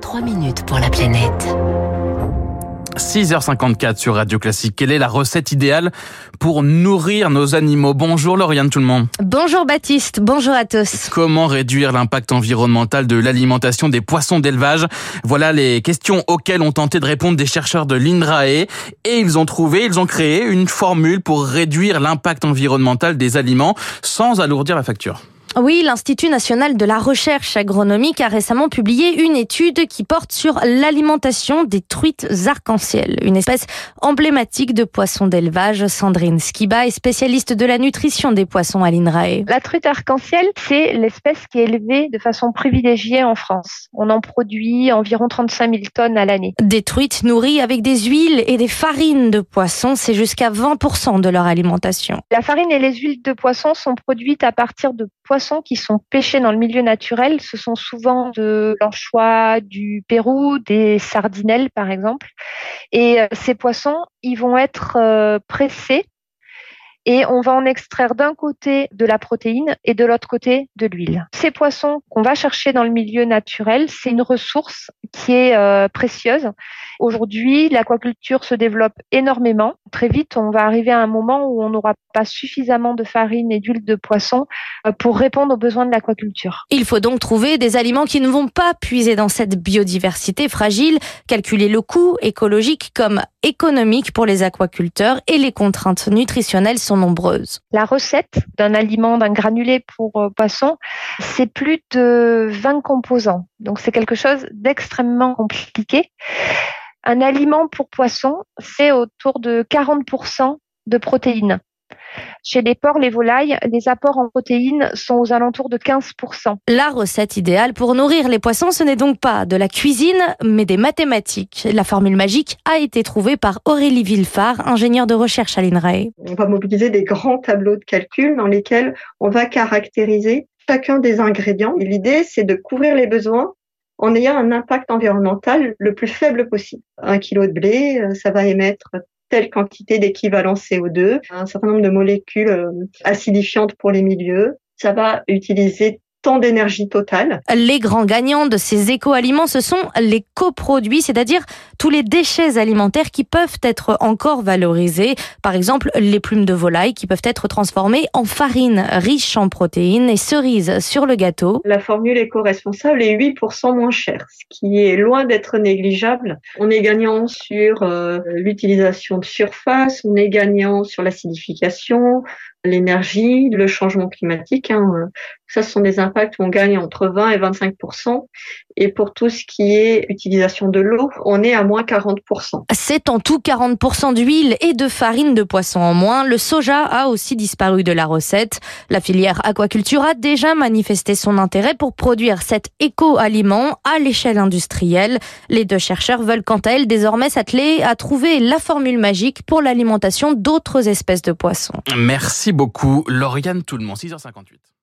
3 minutes pour la planète. 6h54 sur Radio Classique. Quelle est la recette idéale pour nourrir nos animaux? Bonjour Lauriane tout le monde. Bonjour Baptiste, bonjour à tous. Comment réduire l'impact environnemental de l'alimentation des poissons d'élevage? Voilà les questions auxquelles ont tenté de répondre des chercheurs de l'INRAE et ils ont trouvé, ils ont créé une formule pour réduire l'impact environnemental des aliments sans alourdir la facture. Oui, l'Institut national de la recherche agronomique a récemment publié une étude qui porte sur l'alimentation des truites arc-en-ciel, une espèce emblématique de poissons d'élevage. Sandrine Skiba est spécialiste de la nutrition des poissons à l'INRAE. La truite arc-en-ciel, c'est l'espèce qui est élevée de façon privilégiée en France. On en produit environ 35 000 tonnes à l'année. Des truites nourries avec des huiles et des farines de poisson, c'est jusqu'à 20% de leur alimentation. La farine et les huiles de poisson sont produites à partir de poissons qui sont pêchés dans le milieu naturel, ce sont souvent de l'anchois du Pérou, des sardinelles par exemple. Et euh, ces poissons, ils vont être euh, pressés et on va en extraire d'un côté de la protéine et de l'autre côté de l'huile. Ces poissons qu'on va chercher dans le milieu naturel, c'est une ressource qui est euh, précieuse. Aujourd'hui, l'aquaculture se développe énormément. Très vite, on va arriver à un moment où on n'aura pas suffisamment de farine et d'huile de poisson euh, pour répondre aux besoins de l'aquaculture. Il faut donc trouver des aliments qui ne vont pas puiser dans cette biodiversité fragile, calculer le coût écologique comme économique pour les aquaculteurs et les contraintes nutritionnelles sont nombreuses. La recette d'un aliment, d'un granulé pour euh, poisson, c'est plus de 20 composants. Donc c'est quelque chose d'extrêmement compliqué. Un aliment pour poisson, c'est autour de 40% de protéines. Chez les porcs, les volailles, les apports en protéines sont aux alentours de 15%. La recette idéale pour nourrir les poissons, ce n'est donc pas de la cuisine, mais des mathématiques. La formule magique a été trouvée par Aurélie Villefard, ingénieure de recherche à l'INRAE. On va mobiliser des grands tableaux de calcul dans lesquels on va caractériser chacun des ingrédients. L'idée, c'est de couvrir les besoins en ayant un impact environnemental le plus faible possible. Un kilo de blé, euh, ça va émettre telle quantité d'équivalent CO2, un certain nombre de molécules euh, acidifiantes pour les milieux. Ça va utiliser tant d'énergie totale. Les grands gagnants de ces éco-aliments, ce sont les coproduits, c'est-à-dire tous les déchets alimentaires qui peuvent être encore valorisés. Par exemple, les plumes de volaille qui peuvent être transformées en farine riche en protéines et cerises sur le gâteau. La formule éco-responsable est 8% moins chère, ce qui est loin d'être négligeable. On est gagnant sur euh, l'utilisation de surface, on est gagnant sur l'acidification, l'énergie, le changement climatique. Hein, euh, ça, ce sont des impacts où on gagne entre 20 et 25 Et pour tout ce qui est utilisation de l'eau, on est à moins 40% C'est en tout 40% d'huile et de farine de poisson en moins. Le soja a aussi disparu de la recette. La filière aquaculture a déjà manifesté son intérêt pour produire cet éco-aliment à l'échelle industrielle. Les deux chercheurs veulent quant à elles désormais s'atteler à trouver la formule magique pour l'alimentation d'autres espèces de poissons. Merci beaucoup, Lauriane Tout le monde, 6h58.